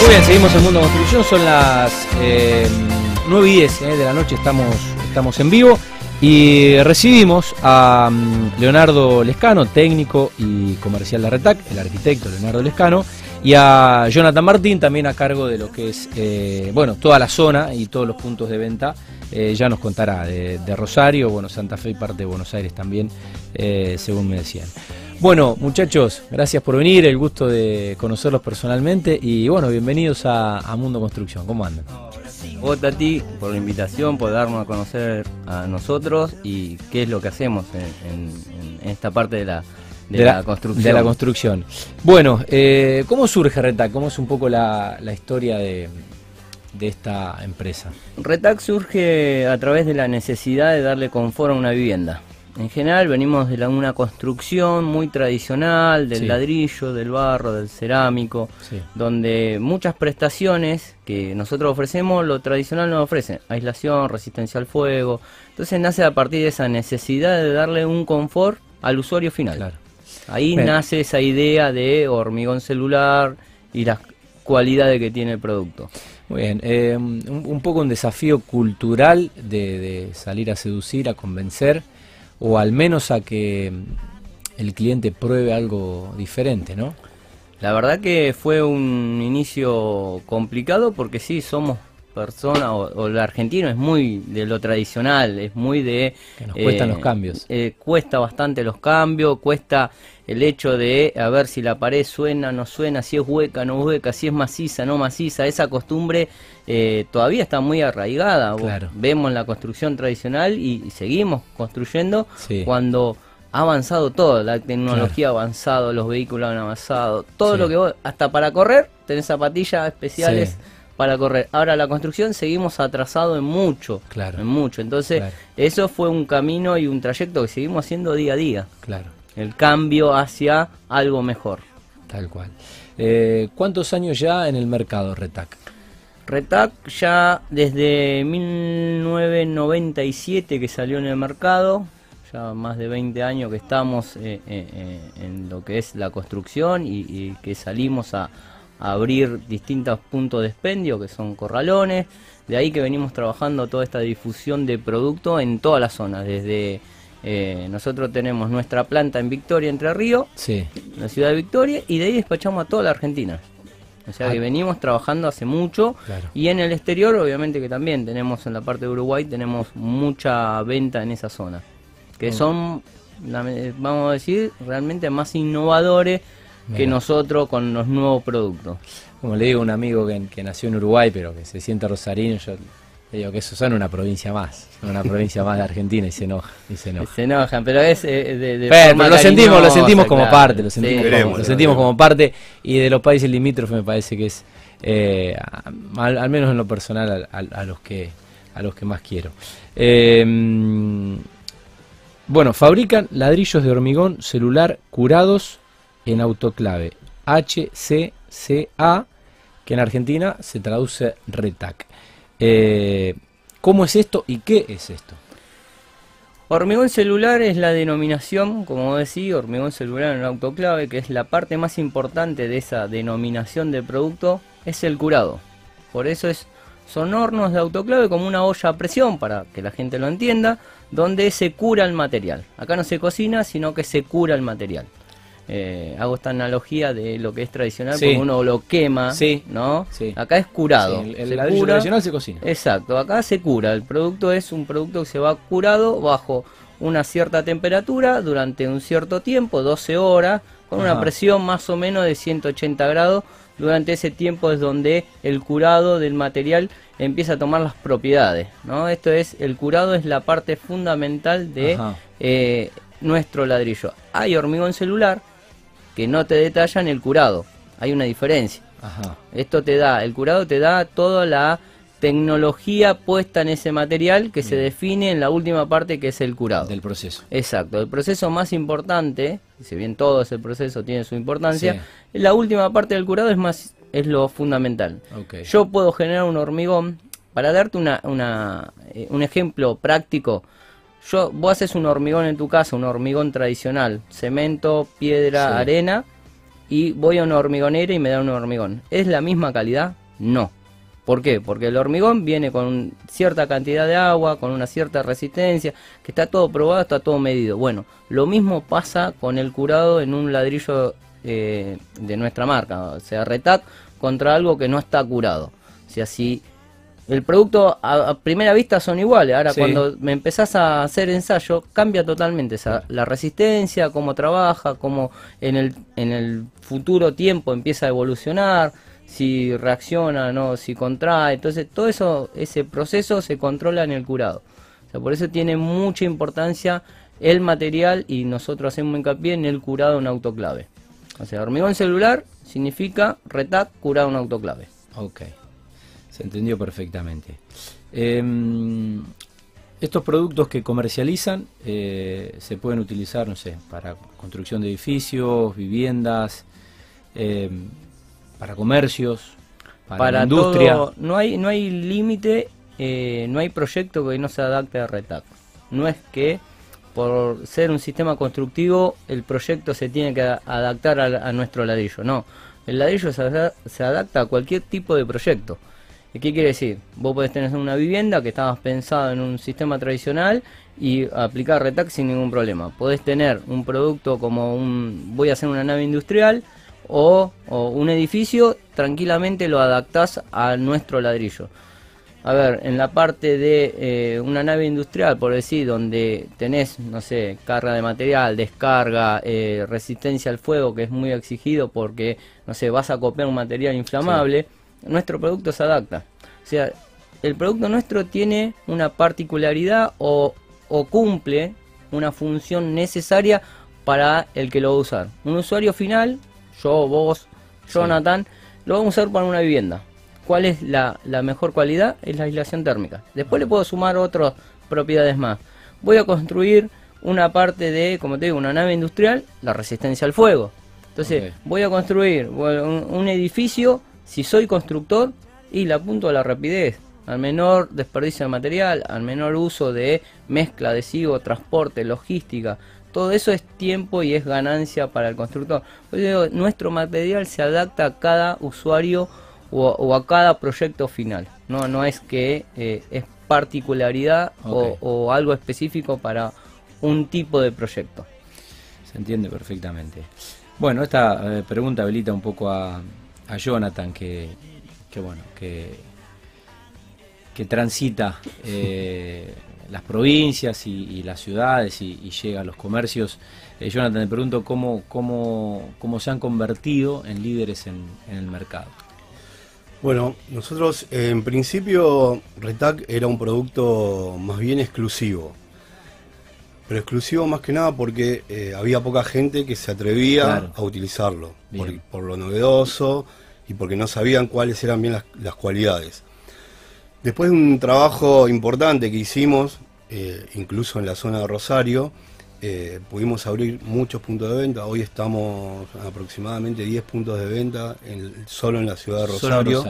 Muy bien, seguimos en Mundo Construcción, son las eh, 9 y 10 eh, de la noche, estamos, estamos en vivo y recibimos a mm, Leonardo Lescano, técnico y comercial de Retac, el arquitecto Leonardo Lescano, y a Jonathan Martín, también a cargo de lo que es, eh, bueno, toda la zona y todos los puntos de venta, eh, ya nos contará de, de Rosario, bueno, Santa Fe y parte de Buenos Aires también, según me decían. Bueno, muchachos, gracias por venir, el gusto de conocerlos personalmente y bueno, bienvenidos a, a Mundo Construcción. ¿Cómo andan? Vos, Tati, por la invitación, por darnos a conocer a nosotros y qué es lo que hacemos en, en- en esta parte de la, de la construcción. de la construcción. Bueno, eh, ¿cómo surge Retac? ¿Cómo es un poco la, la historia de, de esta empresa? Retac surge a través de la necesidad de darle confort a una vivienda. En general venimos de la- una construcción muy tradicional, del Sí. ladrillo, del barro, del cerámico, Sí. donde muchas prestaciones que nosotros ofrecemos, lo tradicional no ofrece. Aislación, resistencia al fuego. Entonces nace a partir de esa necesidad de darle un confort al usuario final. Claro. Ahí Bien. nace esa idea de hormigón celular y las cualidades que tiene el producto. Muy bien, eh, un, un poco un desafío cultural de, de salir a seducir, a convencer, o al menos a que el cliente pruebe algo diferente, ¿no? La verdad que fue un inicio complicado porque sí, somos personas, o, o el argentino es muy de lo tradicional, es muy de... Que nos cuestan los cambios. eh, cuesta bastante los cambios, cuesta el hecho de a ver si la pared suena, no suena, si es hueca, no hueca, si es maciza, no maciza, esa costumbre eh, todavía está muy arraigada. Claro. Vemos la construcción tradicional y, y seguimos construyendo Sí. cuando ha avanzado todo, la tecnología ha avanzado, los vehículos han avanzado, todo Sí. lo que vos, hasta para correr, tenés zapatillas especiales Sí. Para correr. Ahora la construcción seguimos atrasado en mucho, Claro. en mucho. Entonces, Claro. eso fue un camino y un trayecto que seguimos haciendo día a día. Claro, El cambio hacia algo mejor. tal cual. Eh, ¿Cuántos años ya en el mercado Retac? Retac ya desde 1997 que salió en el mercado, ya más de 20 años que estamos eh, eh, en lo que es la construcción y, y que salimos a abrir distintos puntos de expendio que son corralones, de ahí que venimos trabajando toda esta difusión de producto en toda la zona, desde eh, nosotros tenemos nuestra planta en Victoria, Entre Ríos, Sí, en la ciudad de Victoria y de ahí despachamos a toda la Argentina. O sea Ah. que venimos trabajando hace mucho Claro. y en el exterior obviamente que también tenemos en la parte de Uruguay tenemos mucha venta en esa zona. Que Mm. son, vamos a decir, realmente más innovadores que nosotros con los nuevos productos. como le digo a un amigo que, que nació en Uruguay, pero que se siente rosarino, yo le digo que eso son una provincia más, son una provincia más de Argentina y se enoja, y se enoja. Se enojan, pero es eh, de, de Pero, forma pero lo sentimos, lo sentimos como claro, parte, lo sentimos, como, lo lo sentimos como parte y de los países limítrofes me parece que es, eh, al, al menos en lo personal, a, a- a los que a los que más quiero. Eh, bueno, fabrican ladrillos de hormigón celular curados en autoclave HCCA, que en Argentina se traduce RETAC. Eh, ¿Cómo es esto y qué es esto? Hormigón celular es la denominación, como decía, hormigón celular en autoclave, que es la parte más importante de esa denominación de producto, es el curado. Por eso es, son hornos de autoclave como una olla a presión, para que la gente lo entienda, donde se cura el material. Acá no se cocina, sino que se cura el material. Eh, hago esta analogía de lo que es tradicional, Sí. porque uno lo quema, Sí. ¿no? Sí. Acá es curado. El, el ladrillo cura. tradicional se cocina. Exacto, acá se cura. El producto es un producto que se va curado bajo una cierta temperatura durante un cierto tiempo, 12 horas, con Ajá. una presión más o menos de 180 grados. Durante ese tiempo es donde el curado del material empieza a tomar las propiedades. ¿no? Esto es, el curado es la parte fundamental de eh, nuestro ladrillo. Hay hormigón celular que no te detallan el curado. Hay una diferencia. Ajá. Esto te da, el curado te da toda la tecnología puesta en ese material que se define en la última parte que es el curado. Del proceso. Exacto, el proceso más importante, si bien todo ese proceso tiene su importancia, Sí. la última parte del curado es más es lo fundamental. Yo puedo generar un hormigón, para darte una, una, eh, un ejemplo práctico, yo, vos haces un hormigón en tu casa, un hormigón tradicional, cemento, piedra, Sí. arena, y voy a una hormigonera y me da un hormigón. ¿Es la misma calidad? No. ¿Por qué? Porque el hormigón viene con cierta cantidad de agua, con una cierta resistencia, que está todo probado, está todo medido. Bueno, lo mismo pasa con el curado en un ladrillo eh, de nuestra marca, o sea, Retac contra algo que no está curado. O sea, si el producto a, primera vista son iguales, ahora cuando me empezás a hacer ensayo, cambia totalmente esa, la resistencia, cómo trabaja, cómo en el, en el futuro tiempo empieza a evolucionar si reacciona, no, si contrae, entonces todo eso, ese proceso se controla en el curado. O sea, por eso tiene mucha importancia el material y nosotros hacemos hincapié en el curado en autoclave. O sea, hormigón celular significa retac curado en autoclave. Ok, se entendió perfectamente. Em, estos productos que comercializan eh, se pueden utilizar, no sé, para construcción de edificios, viviendas. Eh, para comercios, para, industria. no hay, no hay límite, eh, no hay proyecto que no se adapte a RETAC. No es que por ser un sistema constructivo el proyecto se tiene que adaptar a, nuestro ladrillo. No, el ladrillo se, adapta a cualquier tipo de proyecto. ¿Qué quiere decir? Vos podés tener una vivienda que estabas pensado en un sistema tradicional y aplicar RETAC sin ningún problema. Podés tener un producto como un... voy a hacer una nave industrial o, un edificio, tranquilamente lo adaptás a nuestro ladrillo. A ver, en la parte de eh, una nave industrial, por decir, donde tenés, no sé, carga de material, descarga, eh, resistencia al fuego, que es muy exigido porque, no sé, vas a copiar un material inflamable, nuestro producto se adapta. O sea, el producto nuestro tiene una particularidad o, o cumple una función necesaria para el que lo va a usar. Un usuario final yo, vos, Jonathan, lo vamos a usar para una vivienda. ¿Cuál es la, mejor cualidad? Es la aislación térmica. Después le puedo sumar otras propiedades más. Voy a construir una parte de, como te digo, una nave industrial, la resistencia al fuego. Entonces, voy a construir un, edificio, si soy constructor, y le apunto a la rapidez, al menor desperdicio de material, al menor uso de mezcla, adhesivo, transporte, logística, todo eso es tiempo y es ganancia para el constructor. nuestro material se adapta a cada usuario o, a cada proyecto final. No, no es que eh, es particularidad o, algo específico para un tipo de proyecto. Se entiende perfectamente. Bueno, esta eh, pregunta habilita un poco a, Jonathan, que, bueno, que, que transita eh, las provincias y, las ciudades y, llega a los comercios. Eh, Jonathan, te pregunto cómo, cómo, cómo se han convertido en líderes en, el mercado. Bueno, nosotros en principio Retac era un producto más bien exclusivo. Pero exclusivo más que nada porque eh, había poca gente que se atrevía a utilizarlo. Por, lo novedoso y porque no sabían cuáles eran bien las cualidades. Después de un trabajo importante que hicimos, eh, incluso en la zona de Rosario, eh, pudimos abrir muchos puntos de venta. Hoy estamos aproximadamente 10 puntos de venta solo en la ciudad de Rosario.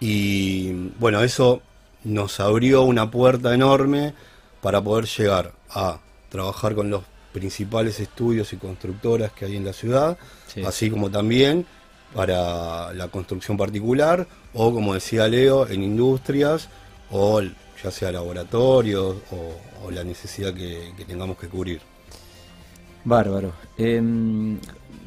Y bueno, eso nos abrió una puerta enorme para poder llegar a trabajar con los principales estudios y constructoras que hay en la ciudad, así como también para la construcción particular o, como decía Leo, en industrias o ya sea laboratorios o, la necesidad que, tengamos que cubrir. Bárbaro. Em,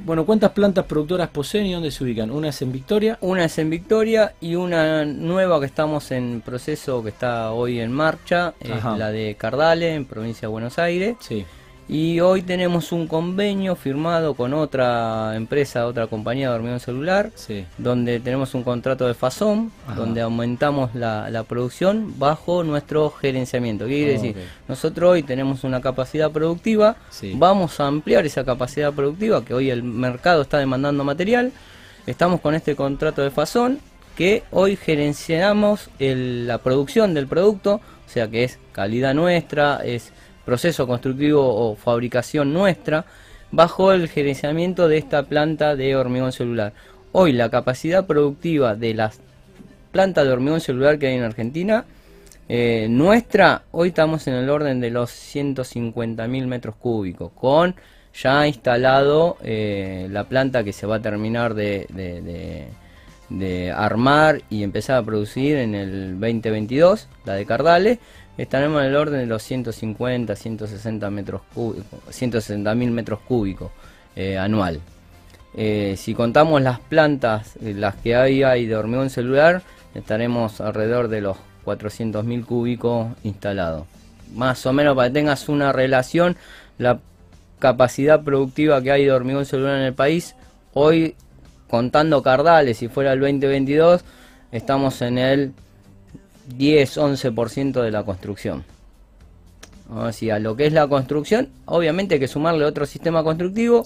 bueno, ¿cuántas plantas productoras poseen y dónde se ubican? Una es en Victoria. Una es en Victoria y una nueva que estamos en proceso, que está hoy en marcha, es la de Cardale, en provincia de Buenos Aires. Sí. Y hoy tenemos un convenio firmado con otra empresa, otra compañía de hormigón celular, donde tenemos un contrato de FASOM, donde aumentamos la, producción bajo nuestro gerenciamiento. ¿Qué quiere decir? Nosotros hoy tenemos una capacidad productiva, vamos a ampliar esa capacidad productiva, que hoy el mercado está demandando material. Estamos con este contrato de FASOM, que hoy gerenciamos la producción del producto, o sea que es calidad nuestra, es proceso constructivo o fabricación nuestra bajo el gerenciamiento de esta planta de hormigón celular. Hoy la capacidad productiva de las plantas de hormigón celular que hay en Argentina, eh, nuestra, hoy estamos en el orden de los 150.000 metros cúbicos, con ya instalado eh, la planta que se va a terminar de, de, armar y empezar a producir en el 2022, la de Cardales. Estaremos en el orden de los 150, 160 metros cúbicos, 160 mil metros cúbicos eh, anual. Eh, si contamos las plantas, las que hay, hay de hormigón celular, estaremos alrededor de los 400.000 cúbicos instalados. Más o menos para que tengas una relación, la capacidad productiva que hay de hormigón celular en el país, hoy contando cardales, si fuera el 2022, estamos en el 10-11% de la construcción. O sea, a lo que es la construcción, obviamente hay que sumarle otro sistema constructivo.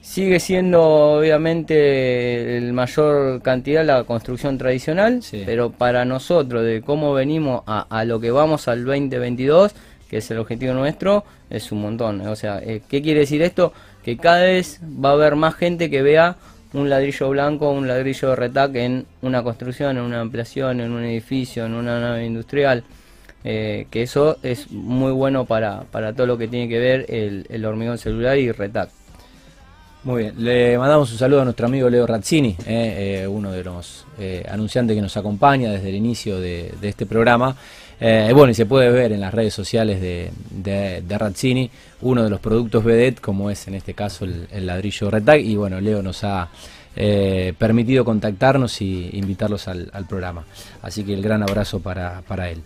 Sigue siendo obviamente el mayor cantidad la construcción tradicional, pero para nosotros, de cómo venimos a, lo que vamos al 2022, que es el objetivo nuestro, es un montón. O sea, eh, ¿qué quiere decir esto? Que cada vez va a haber más gente que vea un ladrillo blanco, un ladrillo de retac en una construcción, en una ampliación, en un edificio, en una nave industrial. Eh, que eso es muy bueno para, para todo lo que tiene que ver el, hormigón celular y retac. Muy bien, le mandamos un saludo a nuestro amigo Leo Razzini, eh, eh, uno de los anunciantes que nos acompaña desde el inicio de, este programa. Bueno, y se puede ver en las redes sociales de, de, Razzini uno de los productos Vedet, como es en este caso el, ladrillo Retag. Y bueno, Leo nos ha permitido contactarnos y invitarlos al, programa. Así que el gran abrazo para, para él.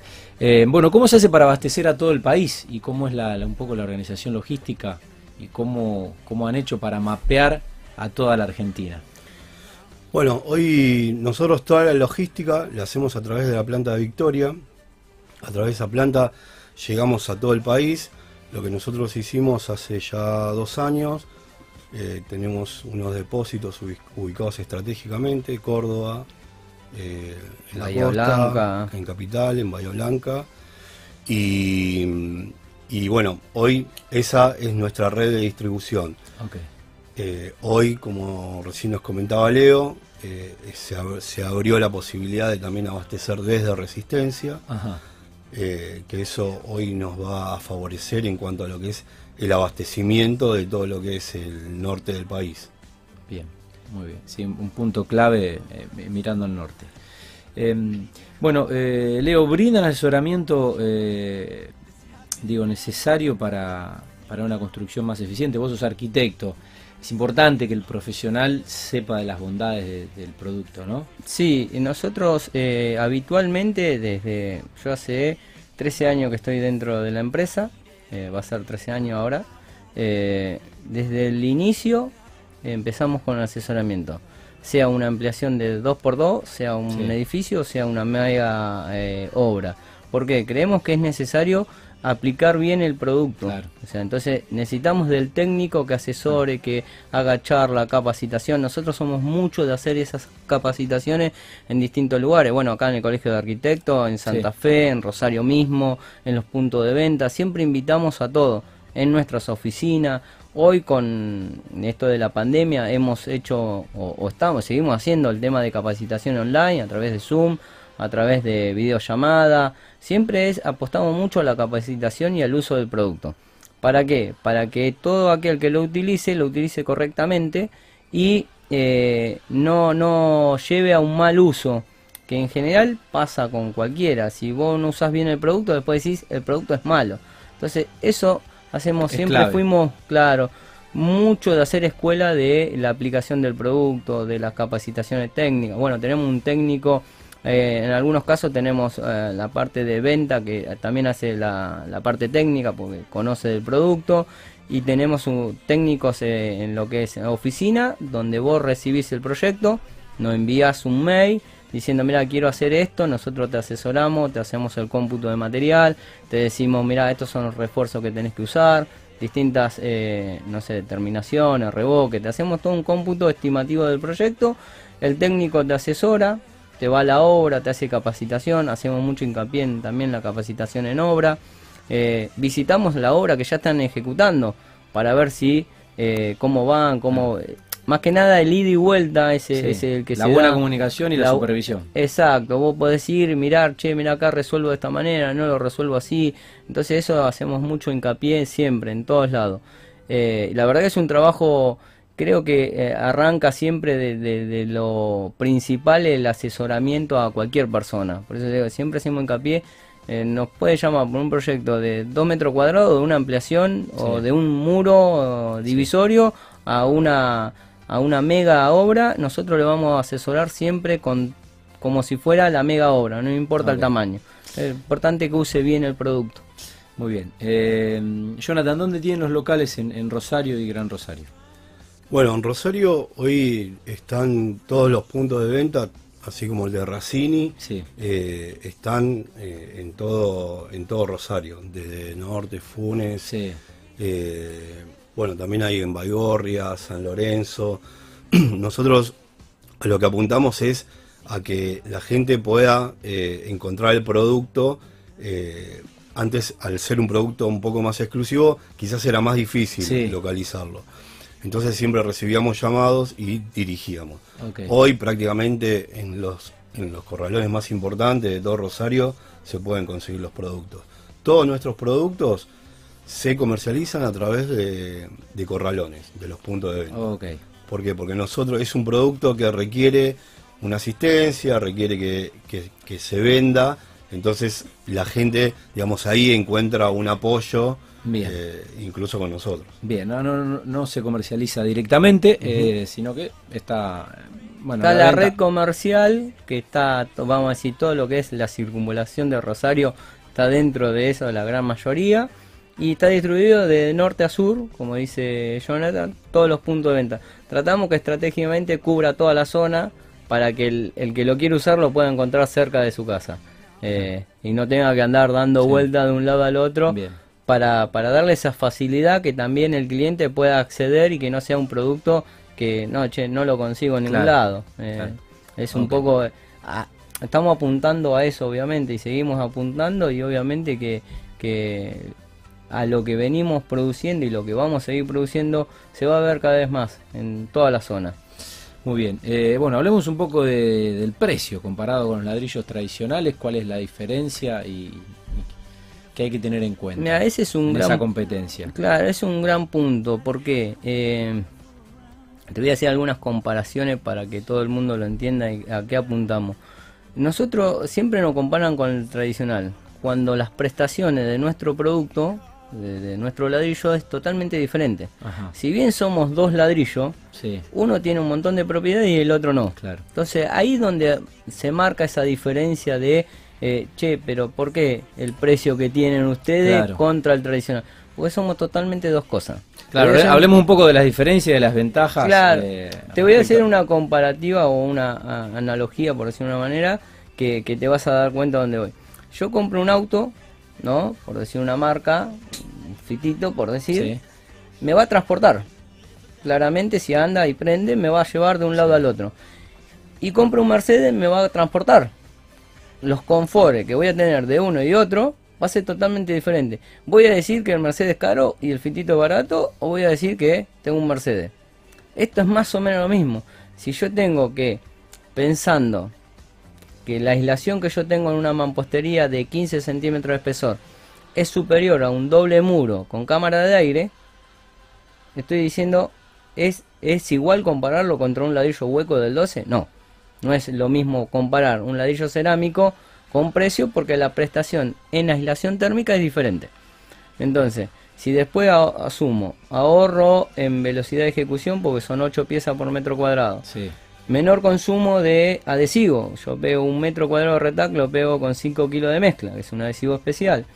bueno, ¿cómo se hace para abastecer a todo el país y cómo es la, un poco la organización logística? y cómo, han hecho para mapear a toda la Argentina. Bueno, hoy nosotros toda la logística la hacemos a través de la planta de Victoria. A través de esa planta llegamos a todo el país. Lo que nosotros hicimos hace ya dos años, eh, tenemos unos depósitos ubicados estratégicamente, Córdoba, eh, en la costa, en Capital, en Bahía Blanca. Y y bueno, hoy esa es nuestra red de distribución. Eh, hoy, como recién nos comentaba Leo, eh, se, abrió la posibilidad de también abastecer desde Resistencia, eh, que eso hoy nos va a favorecer en cuanto a lo que es el abastecimiento de todo lo que es el norte del país. Bien, muy bien. Sí, un punto clave mirando al norte. Em, bueno, Leo, brindan asesoramiento digo, necesario para, para una construcción más eficiente. Vos sos arquitecto. Es importante que el profesional sepa de las bondades del producto, ¿no? Sí, nosotros eh, habitualmente, desde yo hace 13 años que estoy dentro de la empresa, eh, va a ser 13 años ahora, eh, desde el inicio empezamos con el asesoramiento, sea una ampliación de 2x2, sea un edificio, sea una mega obra. porque Creemos que es necesario aplicar bien el producto. O sea, entonces necesitamos del técnico que asesore, que haga charla, capacitación. Nosotros somos muchos de hacer esas capacitaciones en distintos lugares. Bueno, acá en el Colegio de Arquitectos, en Santa Fe, en Rosario mismo, en los puntos de venta. Siempre invitamos a todos en nuestras oficinas. Hoy con esto de la pandemia hemos hecho o, o estamos, seguimos haciendo el tema de capacitación online a través de Zoom, a través de videollamada. Siempre es apostamos mucho a la capacitación y al uso del producto. ¿Para qué? Para que todo aquel que lo utilice lo utilice correctamente y eh, no, no lleve a un mal uso, que en general pasa con cualquiera. Si vos no usas bien el producto, después decís el producto es malo. Entonces, eso hacemos siempre, fuimos, claro, mucho de hacer escuela de la aplicación del producto, de las capacitaciones técnicas. Bueno, tenemos un técnico eh, en algunos casos tenemos eh, la parte de venta que también hace la, parte técnica porque conoce del producto. Y tenemos técnicos eh, en lo que es oficina donde vos recibís el proyecto, nos envías un mail diciendo mira quiero hacer esto, nosotros te asesoramos, te hacemos el cómputo de material, te decimos mira estos son los refuerzos que tenés que usar, distintas no sé terminaciones, revoque, te hacemos todo un cómputo estimativo del proyecto, el técnico te asesora, te va a la obra, te hace capacitación, hacemos mucho hincapié en, también la capacitación en obra. Eh, visitamos la obra que ya están ejecutando para ver si eh, cómo van, cómo eh, más que nada el ida y vuelta ese es el que la buena comunicación y la, supervisión. Exacto, vos podés ir, mirar, che, mira acá resuelvo de esta manera, no lo resuelvo así. Entonces eso hacemos mucho hincapié siempre, en todos lados. Eh, la verdad que es un trabajo, creo que eh, arranca siempre de, de- de lo principal el asesoramiento a cualquier persona. Por eso digo, siempre hacemos hincapié. eh, nos puede llamar por un proyecto de 2 metros cuadrados, de una ampliación o de un muro divisorio a una a una mega obra, nosotros le vamos a asesorar siempre con como si fuera la mega obra, no importa el tamaño. Es importante que use bien el producto. Muy bien. Eh, Jonathan, ¿dónde tienen los locales en, en Rosario y Gran Rosario? Bueno, en Rosario hoy están todos los puntos de venta, así como el de Racini, Sí. eh, están eh, en todo en todo Rosario, desde Norte, Funes, Sí. eh, bueno, también hay en Baigorria, San Lorenzo. Nosotros a lo que apuntamos es a que la gente pueda encontrar el producto. antes, al ser un producto un poco más exclusivo, quizás era más difícil Sí. localizarlo. Entonces siempre recibíamos llamados y dirigíamos. Hoy prácticamente en los, en los corralones más importantes de todo Rosario se pueden conseguir los productos. Todos nuestros productos se comercializan a través de, de corralones, de los puntos de venta. ¿Por qué? Porque nosotros es un producto que requiere una asistencia, requiere que, que- que se venda, entonces la gente, digamos, ahí encuentra un apoyo, Bien. eh, incluso con nosotros. Bien, no, no, no, no se comercializa directamente, eh, sino que está. Bueno, está la red comercial, que está, vamos a decir, todo lo que es la circunvalación de Rosario está dentro de eso, la gran mayoría. Y está distribuido de norte a sur, como dice Jonathan, todos los puntos de venta. Tratamos que estratégicamente cubra toda la zona para que el, el que lo quiere usar lo pueda encontrar cerca de su casa. Eh, y no tenga que andar dando Sí. vueltas de un lado al otro Bien. Para, para darle esa facilidad que también el cliente pueda acceder y que no sea un producto que no, che, no lo consigo en ningún Claro, lado. Eh, claro. Es un poco... a- estamos apuntando a eso, obviamente, y seguimos apuntando y obviamente que, que a lo que venimos produciendo y lo que vamos a seguir produciendo se va a ver cada vez más en toda la zona. Muy bien. Eh, bueno, hablemos un poco de- del precio comparado con los ladrillos tradicionales. ¿Cuál es la diferencia y, hay que tener en cuenta Mira, ese es un en gran esa competencia? Claro, es un gran punto, porque eh, te voy a hacer algunas comparaciones para que todo el mundo lo entienda y a qué apuntamos. Nosotros siempre nos comparan con el tradicional, cuando las prestaciones de nuestro producto, de, de nuestro ladrillo, es totalmente diferente. Ajá. Si bien somos dos ladrillos, Sí, uno tiene un montón de propiedades y el otro no. claro. Entonces ahí donde se marca esa diferencia de, eh, che, pero ¿por qué el precio que tienen ustedes Claro. contra el tradicional? Porque somos totalmente dos cosas. Claro, hacer- hablemos un poco de las diferencias de las ventajas. Claro, eh, te voy a hacer una comparativa o una a- analogía, por decir de una manera, que, que te vas a dar cuenta de dónde voy. Yo compro un auto, ¿no? Por decir una marca, un fitito, por decir, Sí, me va a transportar. Claramente, si anda y prende, me va a llevar de un lado al otro. Y compro un Mercedes, me va a transportar. Los confortes que voy a tener de uno y otro va a ser totalmente diferente. ¿Voy a decir que el Mercedes es caro y el fitito es barato? ¿O voy a decir que tengo un Mercedes? Esto es más o menos lo mismo. Si yo tengo que, pensando que la aislación que yo tengo en una mampostería de 15 centímetros de espesor es superior a un doble muro con cámara de aire, estoy diciendo, ¿es, ¿es igual compararlo contra un ladrillo hueco del 12? No, no es lo mismo comparar un ladrillo cerámico con precio porque la prestación en aislación térmica es diferente. Entonces, si después asumo ahorro en velocidad de ejecución porque son 8 piezas por metro cuadrado, sí. menor consumo de adhesivo. Yo pego un metro cuadrado de retac, lo pego con 5 kilos de mezcla, que es un adhesivo especial.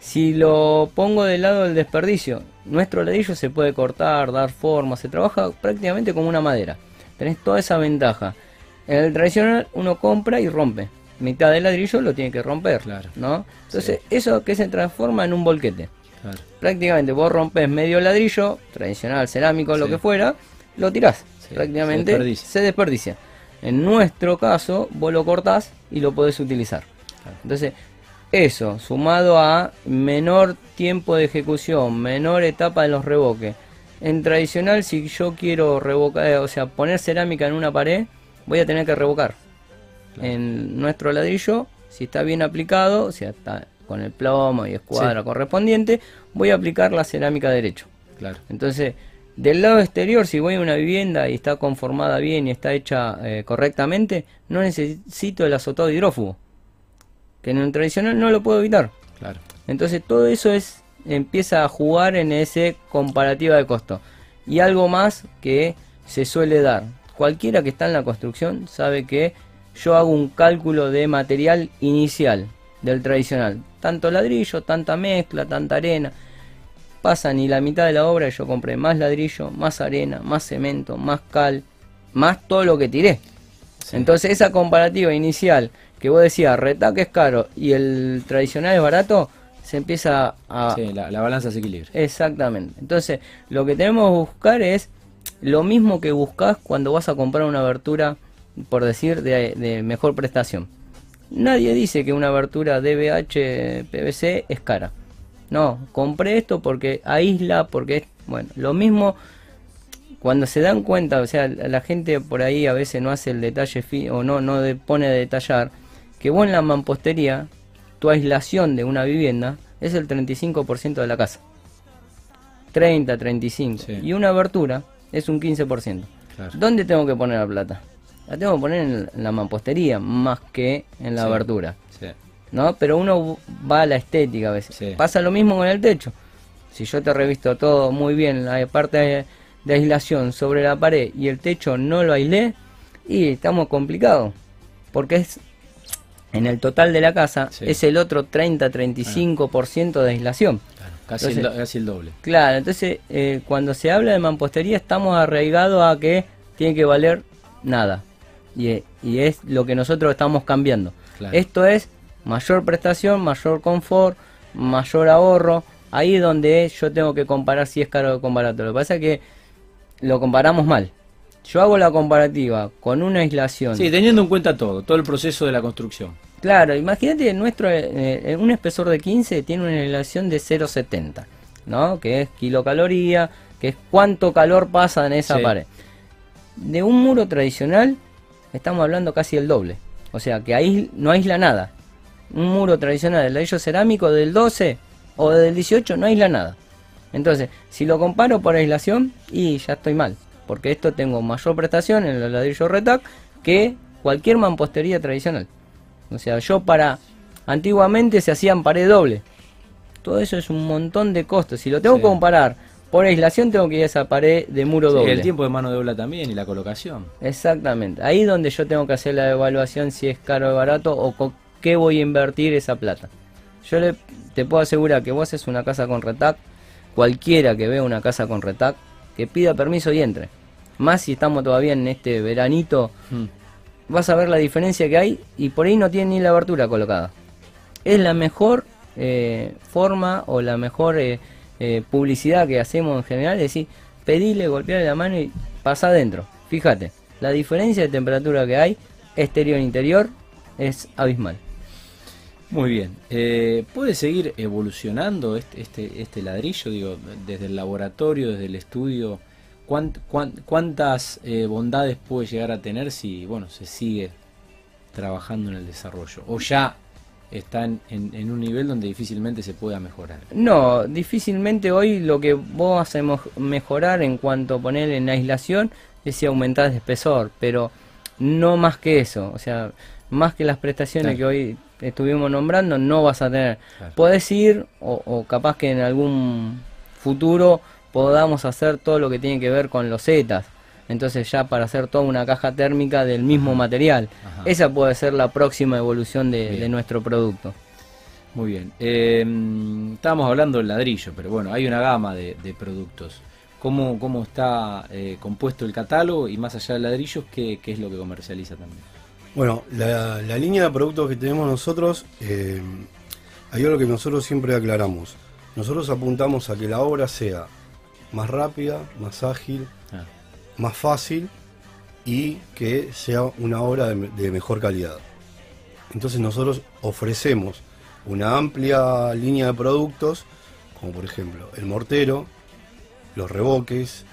Si lo pongo del lado del desperdicio, nuestro ladrillo se puede cortar, dar forma, se trabaja prácticamente como una madera. Tenés toda esa ventaja. En el tradicional uno compra y rompe. Mitad del ladrillo lo tiene que romper, Claro. ¿no? Entonces, eso que se transforma en un volquete Claro. prácticamente vos rompes medio ladrillo, tradicional, cerámico, lo que fuera, lo tirás. Sí, prácticamente se desperdicia. se desperdicia. En nuestro caso, vos lo cortás y lo podés utilizar. Claro. Entonces, eso, sumado a menor tiempo de ejecución, menor etapa de los revoques. En tradicional, si yo quiero revocar, eh, o sea, poner cerámica en una pared, voy a tener que revocar. Claro. En nuestro ladrillo, si está bien aplicado, o sea, está con el plomo y escuadra correspondiente, voy a aplicar la cerámica derecho. Claro. Entonces, del lado exterior, si voy a una vivienda y está conformada bien y está hecha eh, correctamente, no necesito el azotado hidrófugo. Que en un tradicional no lo puedo evitar. Claro. Entonces todo eso es empieza a jugar en ese comparativa de costo. Y algo más que se suele dar. Cualquiera que está en la construcción sabe que yo hago un cálculo de material inicial del tradicional. Tanto ladrillo, tanta mezcla, tanta arena pasa ni la mitad de la obra y yo compré más ladrillo, más arena, más cemento, más cal, más todo lo que tiré. Entonces esa comparativa inicial que vos decías, retaque es caro y el tradicional es barato, se empieza a... Sí, la, balanza se equilibra. Exactamente. Entonces lo que tenemos que buscar es lo mismo que buscas cuando vas a comprar una abertura, por decir, de, de mejor prestación. Nadie dice que una abertura DBH PVC es cara. No, compré esto porque aísla, porque es, bueno, lo mismo cuando se dan cuenta, o sea, la gente por ahí a veces no hace el detalle o no, no pone a detallar, que vos en la mampostería, tu aislación de una vivienda es el 35% de la casa. 30, 35. Y una abertura es un 15%. ¿Dónde tengo que poner la plata? La tengo que poner en la mampostería más que en la abertura. ¿no? Pero uno va a la estética a veces. Pasa lo mismo con el techo. Si yo te revisto todo muy bien, la parte de, aislación sobre la pared y el techo no lo aislé, y estamos complicados. Porque es en el total de la casa es el otro 30-35% de aislación. Casi, el, doble. Claro, entonces eh, cuando se habla de mampostería estamos arraigados a que tiene que valer nada. Y, y es lo que nosotros estamos cambiando. Esto es mayor prestación, mayor confort, mayor ahorro. Ahí es donde yo tengo que comparar si es caro o barato. Lo que pasa es que lo comparamos mal. Yo hago la comparativa con una aislación. Sí, teniendo en cuenta todo, todo el proceso de la construcción. Claro, imagínate, nuestro eh, un espesor de 15 tiene una aislación de 0,70, ¿no? Que es kilocaloría, que es cuánto calor pasa en esa pared. De un muro tradicional estamos hablando casi el doble. O sea, que ahí no aísla nada un muro tradicional de ladrillo cerámico del 12 o del 18 no aísla nada. Entonces, si lo comparo por aislación, y ya estoy mal, porque esto tengo mayor prestación en el ladrillo retac que cualquier mampostería tradicional. O sea, yo para antiguamente se hacían pared doble. Todo eso es un montón de costos. Si lo tengo que comparar por aislación, tengo que ir a esa pared de muro doble. el tiempo de mano de obra también y la colocación. Exactamente. Ahí donde yo tengo que hacer la evaluación si es caro o barato o qué voy a invertir esa plata. Yo le, te puedo asegurar que vos haces una casa con retac, cualquiera que vea una casa con retac, que pida permiso y entre. Más si estamos todavía en este veranito, hmm. Vas a ver la diferencia que hay y por ahí no tiene ni la abertura colocada. Es la mejor eh, forma o la mejor eh, eh, publicidad que hacemos en general, es decir, pedile, golpearle la mano y pasa adentro. Fíjate, la diferencia de temperatura que hay, exterior-interior, es abismal. Muy bien. ¿Puede seguir evolucionando este, este, este, ladrillo? Digo, desde el laboratorio, desde el estudio. ¿Cuántas eh, bondades puede llegar a tener si bueno se sigue trabajando en el desarrollo? ¿O ya está en, un nivel donde difícilmente se pueda mejorar? No, difícilmente hoy lo que vos hacemos mejorar en cuanto a poner en aislación es si aumentás de espesor, pero no más que eso. O sea, más que las prestaciones que hoy estuvimos nombrando, no vas a tener. Puedes ir, o, capaz que en algún futuro podamos hacer todo lo que tiene que ver con los zetas. Entonces ya para hacer toda una caja térmica del mismo material. Esa puede ser la próxima evolución de, nuestro producto. Muy bien. Eh, estábamos hablando del ladrillo, pero bueno, hay una gama de, productos. ¿Cómo, cómo está eh, compuesto el catálogo y más allá del ladrillo, ¿qué, qué es lo que comercializa también? Bueno, la, línea de productos que tenemos nosotros, eh, hay algo que nosotros siempre aclaramos. Nosotros apuntamos a que la obra sea más rápida, más ágil, ah. más fácil y que sea una obra de, mejor calidad. Entonces nosotros ofrecemos una amplia línea de productos, como por ejemplo el mortero, los reboques,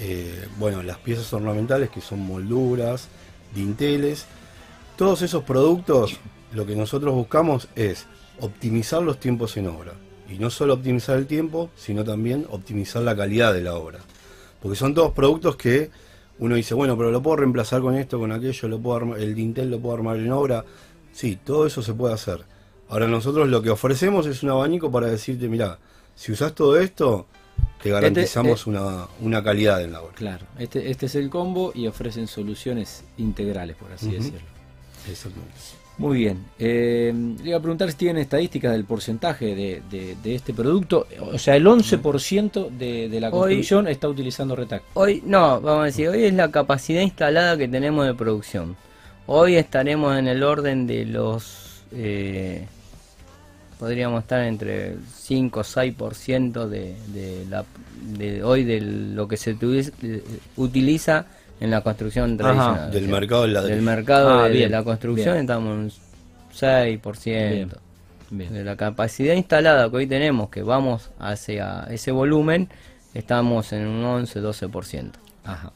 eh, bueno, las piezas ornamentales que son molduras, dinteles todos esos productos, lo que nosotros buscamos es optimizar los tiempos en obra. Y no solo optimizar el tiempo, sino también optimizar la calidad de la obra. Porque son todos productos que uno dice, bueno, pero lo puedo reemplazar con esto, con aquello, lo puedo el dintel lo puedo armar en obra. Sí, todo eso se puede hacer. Ahora nosotros lo que ofrecemos es un abanico para decirte, mira, si usas todo esto, te garantizamos este, una, una, calidad en la obra. Claro, este, este es el combo y ofrecen soluciones integrales, por así decirlo. Exactamente. Muy bien. Eh, le iba a preguntar si tienen estadísticas del porcentaje de, este producto. O sea, el 11% de, de la construcción está utilizando Retac. Hoy, no, vamos a decir, hoy es la capacidad instalada que tenemos de producción. Hoy estaremos en el orden de los... Eh, podríamos estar entre 5 o 6% de, de, la, de hoy de lo que se utiliza en la construcción tradicional. del mercado del Del mercado ah, de, la construcción estamos en un 6%. De la capacidad instalada que hoy tenemos, que vamos hacia ese volumen, estamos en un 11-12%. Ajá.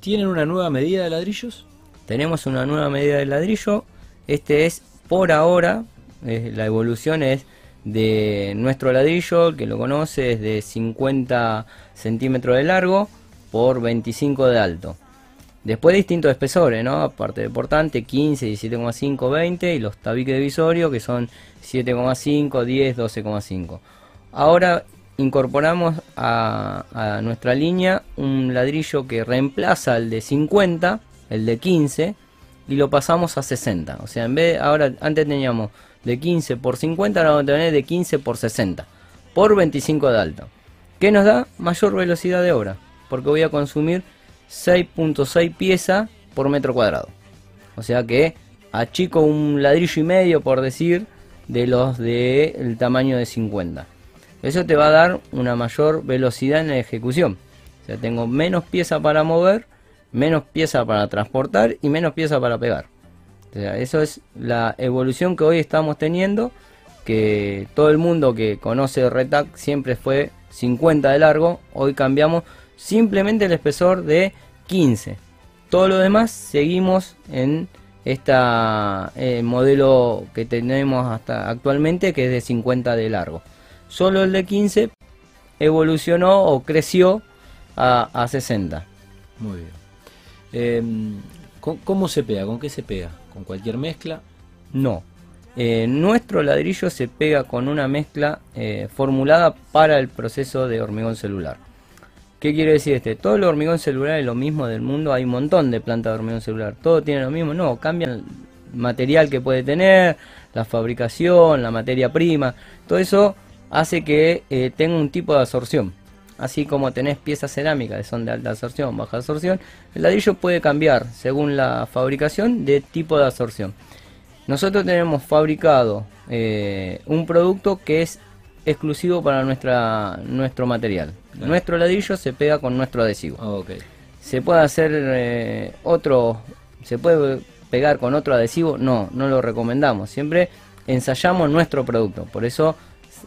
¿Tienen una nueva medida de ladrillos? Tenemos una nueva medida de ladrillo. Este es por ahora, la evolución es de nuestro ladrillo, el que lo conoce es de 50 centímetros de largo por 25 de alto. Después distintos espesores, ¿no? Aparte de portante, 15, 17,5, 20 y los tabiques divisorios que son 7,5, 10, 12,5. Ahora incorporamos a, a, nuestra línea un ladrillo que reemplaza el de 50, el de 15 y lo pasamos a 60. O sea, en vez ahora antes teníamos de 15 por 50, ahora vamos a tener de 15 por 60 por 25 de alto. ¿Qué nos da? Mayor velocidad de obra porque voy a consumir 6.6 piezas por metro cuadrado. O sea que achico un ladrillo y medio, por decir, de los del tamaño de 50. Eso te va a dar una mayor velocidad en la ejecución. O sea, tengo menos pieza para mover, menos pieza para transportar y menos pieza para pegar. O sea, eso es la evolución que hoy estamos teniendo, que todo el mundo que conoce Retac siempre fue 50 de largo, hoy cambiamos simplemente el espesor de 15. Todo lo demás seguimos en este modelo que tenemos hasta actualmente que es de 50 de largo. Solo el de 15 evolucionó o creció a, 60. Muy bien. Em, ¿Cómo se pega? ¿Con qué se pega? ¿Con cualquier mezcla? No. Eh, nuestro ladrillo se pega con una mezcla eh, formulada para el proceso de hormigón celular. ¿Qué quiere decir este? Todo el hormigón celular es lo mismo del mundo, hay un montón de plantas de hormigón celular, todo tiene lo mismo, no, cambian el material que puede tener, la fabricación, la materia prima, todo eso hace que eh, tenga un tipo de absorción. Así como tenés piezas cerámicas que son de alta absorción, baja absorción, el ladrillo puede cambiar según la fabricación de tipo de absorción. Nosotros tenemos fabricado eh, un producto que es exclusivo para nuestra, nuestro material. Nuestro ladrillo se pega con nuestro adhesivo. Ah, ¿Se puede hacer eh, otro, se puede pegar con otro adhesivo? No, no lo recomendamos. Siempre ensayamos nuestro producto. Por eso,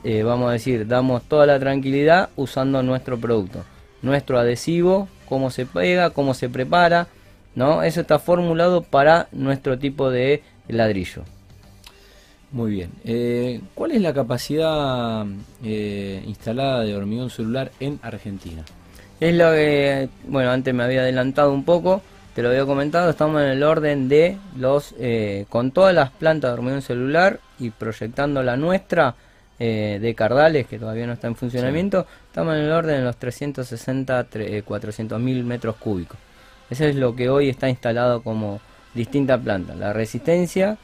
eh, vamos a decir, damos toda la tranquilidad usando nuestro producto. Nuestro adhesivo, cómo se pega, cómo se prepara, ¿no? Eso está formulado para nuestro tipo de ladrillo. Muy bien. Eh, ¿Cuál es la capacidad eh, instalada de hormigón celular en Argentina? Es lo que, bueno, antes me había adelantado un poco, te lo había comentado, estamos en el orden de los, eh, con todas las plantas de hormigón celular y proyectando la nuestra de Cardales, que todavía no está en funcionamiento, estamos en el orden de los 360, 400 mil metros cúbicos. Eso es lo que hoy está instalado como distinta planta. La resistencia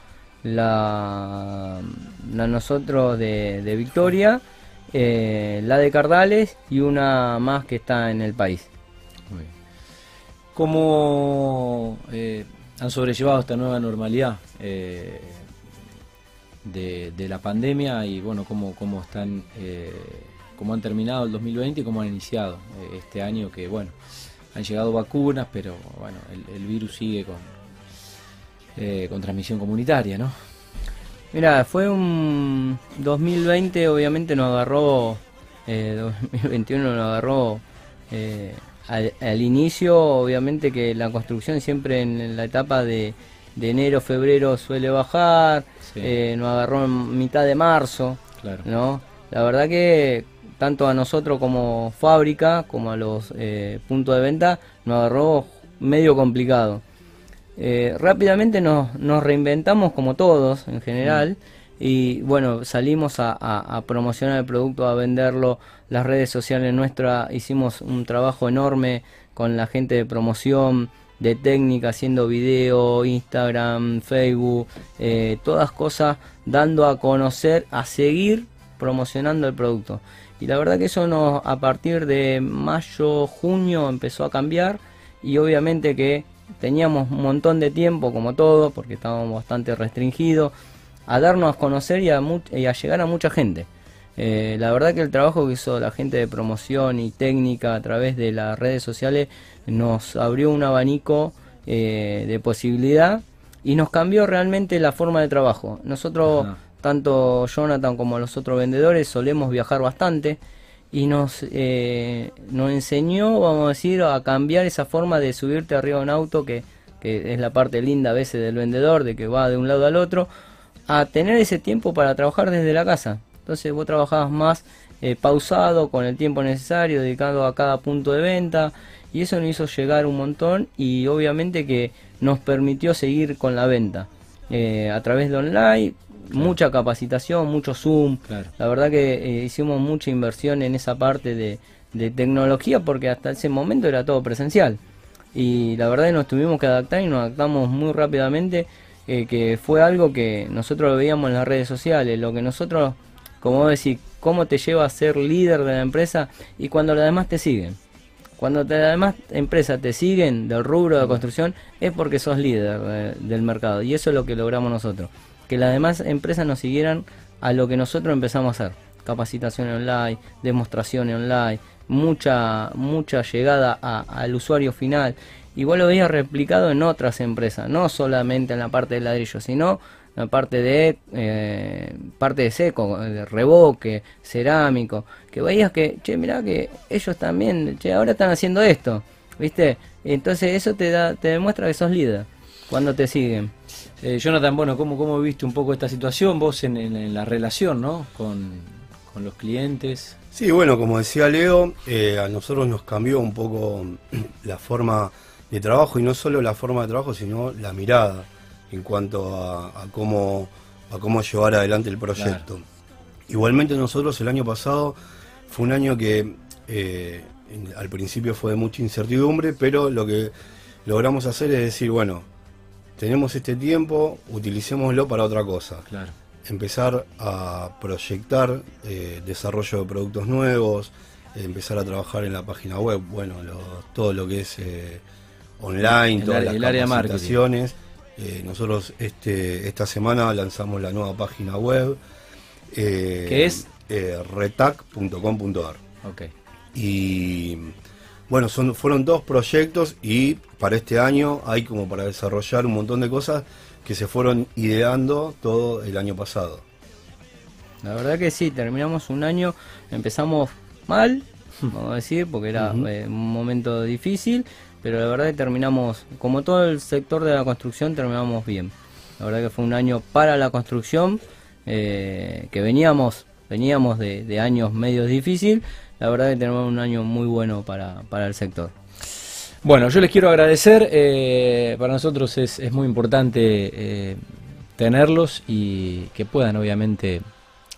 la, la nosotros de, Victoria, eh, la de Cardales y una más que está en el país. ¿Cómo eh, han sobrellevado esta nueva normalidad eh, de, de, la pandemia y bueno, cómo, cómo están, cómo han terminado el 2020 y cómo han iniciado este año que bueno, han llegado vacunas, pero bueno, el virus sigue con, eh, con transmisión comunitaria, ¿no? Mira, fue un 2020, obviamente nos agarró, eh, 2021 nos agarró eh, al, inicio, obviamente que la construcción siempre en la etapa de, enero, febrero suele bajar, eh, nos agarró en mitad de marzo, claro. ¿no? la verdad que tanto a nosotros como fábrica, como a los eh, puntos de venta, nos agarró medio complicado. Eh, rápidamente nos, reinventamos como todos en general mm. y bueno, salimos a, promocionar el producto, a venderlo, las redes sociales nuestras, hicimos un trabajo enorme con la gente de promoción, de técnica, haciendo video, Instagram, Facebook, eh, todas cosas dando a conocer, a seguir promocionando el producto. Y la verdad que eso nos, a partir de mayo, junio empezó a cambiar y obviamente que teníamos un montón de tiempo como todo, porque estábamos bastante restringidos, a darnos a conocer y a, y a llegar a mucha gente. Eh, la verdad que el trabajo que hizo la gente de promoción y técnica a través de las redes sociales nos abrió un abanico eh, de posibilidad y nos cambió realmente la forma de trabajo. Nosotros, tanto Jonathan como los otros vendedores, solemos viajar bastante y nos, eh, nos enseñó, vamos a decir, a cambiar esa forma de subirte arriba de un auto, que, que es la parte linda a veces del vendedor, de que va de un lado al otro, a tener ese tiempo para trabajar desde la casa. Entonces vos trabajabas más eh, pausado, con el tiempo necesario, dedicado a cada punto de venta, y eso nos hizo llegar un montón y obviamente que nos permitió seguir con la venta. Eh, a través de online, mucha capacitación, mucho Zoom. La verdad que eh, hicimos mucha inversión en esa parte de, tecnología porque hasta ese momento era todo presencial. Y la verdad que nos tuvimos que adaptar y nos adaptamos muy rápidamente, eh, que fue algo que nosotros lo veíamos en las redes sociales, lo que nosotros, como decir, cómo te lleva a ser líder de la empresa y cuando las demás te siguen. Cuando las demás empresas te siguen del rubro de construcción es porque sos líder eh, del mercado y eso es lo que logramos nosotros que las demás empresas nos siguieran a lo que nosotros empezamos a hacer. Capacitación online, demostraciones online, mucha, mucha llegada al usuario final. Igual lo veía replicado en otras empresas, no solamente en la parte de ladrillo, sino en la parte de eh, parte de seco, de revoque, cerámico, que veías que, che, mirá que ellos también, che, ahora están haciendo esto, ¿viste? Entonces eso te da, te demuestra que sos líder cuando te siguen. Eh, Jonathan, bueno, ¿cómo, ¿cómo viste un poco esta situación vos en, la relación ¿no? con, los clientes? Sí, bueno, como decía Leo, eh, a nosotros nos cambió un poco la forma de trabajo y no solo la forma de trabajo, sino la mirada en cuanto a, cómo, a cómo llevar adelante el proyecto. Igualmente nosotros el año pasado fue un año que eh, al principio fue de mucha incertidumbre, pero lo que logramos hacer es decir, bueno, tenemos este tiempo, utilicémoslo para otra cosa. Claro. Empezar a proyectar eh, desarrollo de productos nuevos, empezar a trabajar en la página web, bueno, todo lo que es eh, online, todas las capacitaciones. Eh, nosotros este, esta semana lanzamos la nueva página web. ¿Qué es? retac.com.ar. Ok. Y bueno, son, fueron dos proyectos y para este año hay como para desarrollar un montón de cosas que se fueron ideando todo el año pasado. La verdad que sí, terminamos un año, empezamos mal, vamos a decir, porque era eh, un momento difícil, pero la verdad que terminamos, como todo el sector de la construcción, terminamos bien. La verdad que fue un año para la construcción, eh, que veníamos, veníamos de, de años medios difíciles, la verdad que tenemos un año muy bueno para, el sector. Bueno, yo les quiero agradecer, eh, para nosotros es, muy importante eh, tenerlos y que puedan obviamente,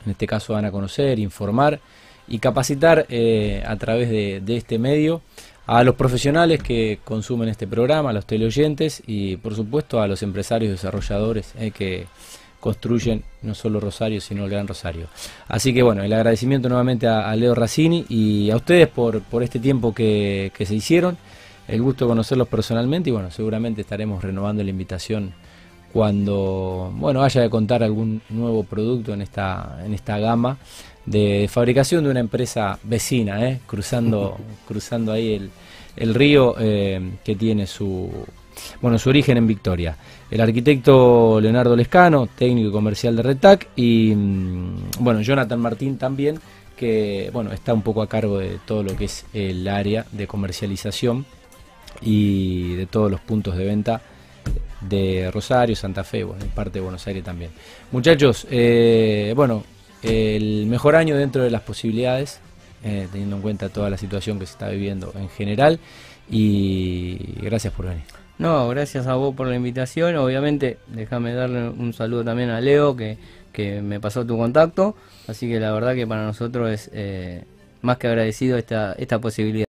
en este caso van a conocer, informar y capacitar eh, a través de, de, este medio a los profesionales que consumen este programa, a los teleoyentes y por supuesto a los empresarios desarrolladores que construyen no solo Rosario, sino el Gran Rosario. Así que bueno, el agradecimiento nuevamente a, Leo Racini y a ustedes por, por este tiempo que, se hicieron, el gusto de conocerlos personalmente y bueno, seguramente estaremos renovando la invitación cuando bueno haya de contar algún nuevo producto en esta, en esta gama de fabricación de una empresa vecina, ¿eh? cruzando, cruzando ahí el, el río eh, que tiene su, bueno, su origen en Victoria. El arquitecto Leonardo Lescano, técnico y comercial de Retac, y mm, bueno, Jonathan Martín también, que bueno, está un poco a cargo de todo lo que es el área de comercialización y de todos los puntos de venta de Rosario, Santa Fe, bueno, en parte de Buenos Aires también. Muchachos, eh, bueno, el mejor año dentro de las posibilidades, eh, teniendo en cuenta toda la situación que se está viviendo en general. Y gracias por venir. No, gracias a vos por la invitación. Obviamente, déjame darle un saludo también a Leo, que, que me pasó tu contacto. Así que la verdad que para nosotros es eh, más que agradecido esta, esta posibilidad.